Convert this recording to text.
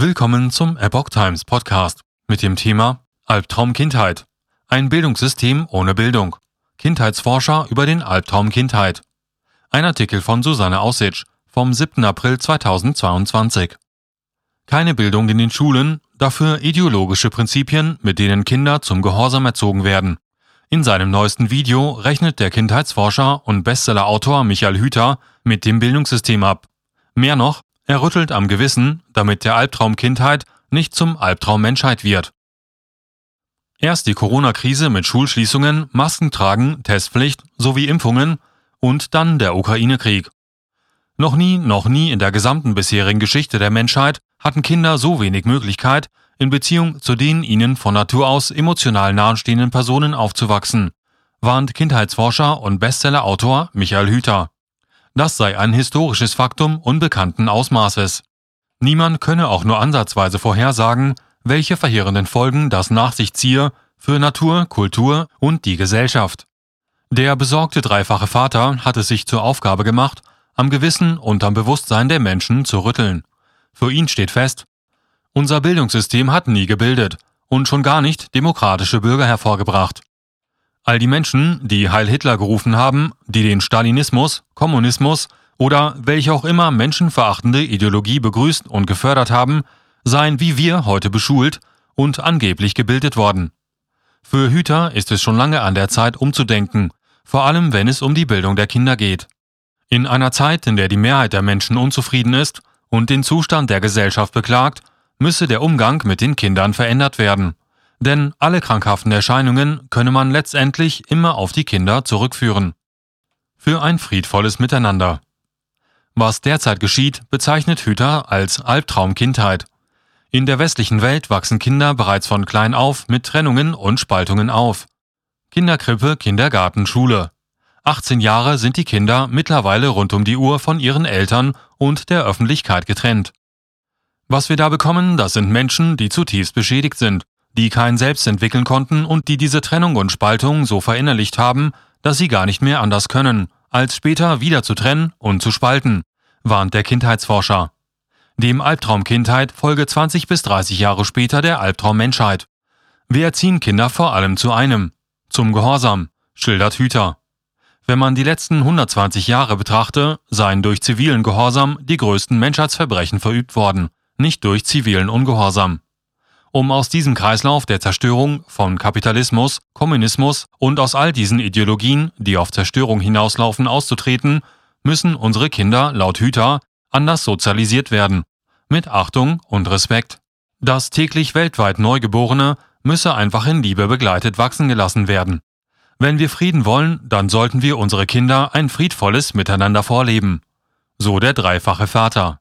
Willkommen zum Epoch Times Podcast mit dem Thema Albtraum Kindheit. Ein Bildungssystem ohne Bildung. Kindheitsforscher über den Albtraum Kindheit. Ein Artikel von Susanne Aussitsch vom 7. April 2022. Keine Bildung in den Schulen, dafür ideologische Prinzipien, mit denen Kinder zum Gehorsam erzogen werden. In seinem neuesten Video rechnet der Kindheitsforscher und Bestsellerautor Michael Hüter mit dem Bildungssystem ab. Mehr noch, er rüttelt am Gewissen, damit der Albtraum Kindheit nicht zum Albtraum Menschheit wird. Erst die Corona-Krise mit Schulschließungen, Maskentragen, Testpflicht sowie Impfungen und dann der Ukraine-Krieg. Noch nie, noch nie in der gesamten bisherigen Geschichte der Menschheit hatten Kinder so wenig Möglichkeit, in Beziehung zu den ihnen von Natur aus emotional nahestehenden Personen aufzuwachsen, warnt Kindheitsforscher und Bestsellerautor Michael Hüter. Das sei ein historisches Faktum unbekannten Ausmaßes. Niemand könne auch nur ansatzweise vorhersagen, welche verheerenden Folgen das nach sich ziehe für Natur, Kultur und die Gesellschaft. Der besorgte dreifache Vater hat es sich zur Aufgabe gemacht, am Gewissen und am Bewusstsein der Menschen zu rütteln. Für ihn steht fest, unser Bildungssystem hat nie gebildet und schon gar nicht demokratische Bürger hervorgebracht. All die Menschen, die Heil Hitler gerufen haben, die den Stalinismus, Kommunismus oder welche auch immer menschenverachtende Ideologie begrüßt und gefördert haben, seien wie wir heute beschult und angeblich gebildet worden. Für Hüter ist es schon lange an der Zeit umzudenken, vor allem wenn es um die Bildung der Kinder geht. In einer Zeit, in der die Mehrheit der Menschen unzufrieden ist und den Zustand der Gesellschaft beklagt, müsse der Umgang mit den Kindern verändert werden denn alle krankhaften Erscheinungen könne man letztendlich immer auf die Kinder zurückführen. Für ein friedvolles Miteinander. Was derzeit geschieht, bezeichnet Hüter als Albtraumkindheit. In der westlichen Welt wachsen Kinder bereits von klein auf mit Trennungen und Spaltungen auf. Kinderkrippe, Kindergarten, Schule. 18 Jahre sind die Kinder mittlerweile rund um die Uhr von ihren Eltern und der Öffentlichkeit getrennt. Was wir da bekommen, das sind Menschen, die zutiefst beschädigt sind die kein Selbst entwickeln konnten und die diese Trennung und Spaltung so verinnerlicht haben, dass sie gar nicht mehr anders können, als später wieder zu trennen und zu spalten, warnt der Kindheitsforscher. Dem Albtraum Kindheit folge 20 bis 30 Jahre später der Albtraum Menschheit. Wir erziehen Kinder vor allem zu einem, zum Gehorsam, schildert Hüter. Wenn man die letzten 120 Jahre betrachte, seien durch zivilen Gehorsam die größten Menschheitsverbrechen verübt worden, nicht durch zivilen Ungehorsam. Um aus diesem Kreislauf der Zerstörung von Kapitalismus, Kommunismus und aus all diesen Ideologien, die auf Zerstörung hinauslaufen, auszutreten, müssen unsere Kinder laut Hüter anders sozialisiert werden, mit Achtung und Respekt. Das täglich weltweit Neugeborene müsse einfach in Liebe begleitet wachsen gelassen werden. Wenn wir Frieden wollen, dann sollten wir unsere Kinder ein friedvolles Miteinander vorleben. So der dreifache Vater.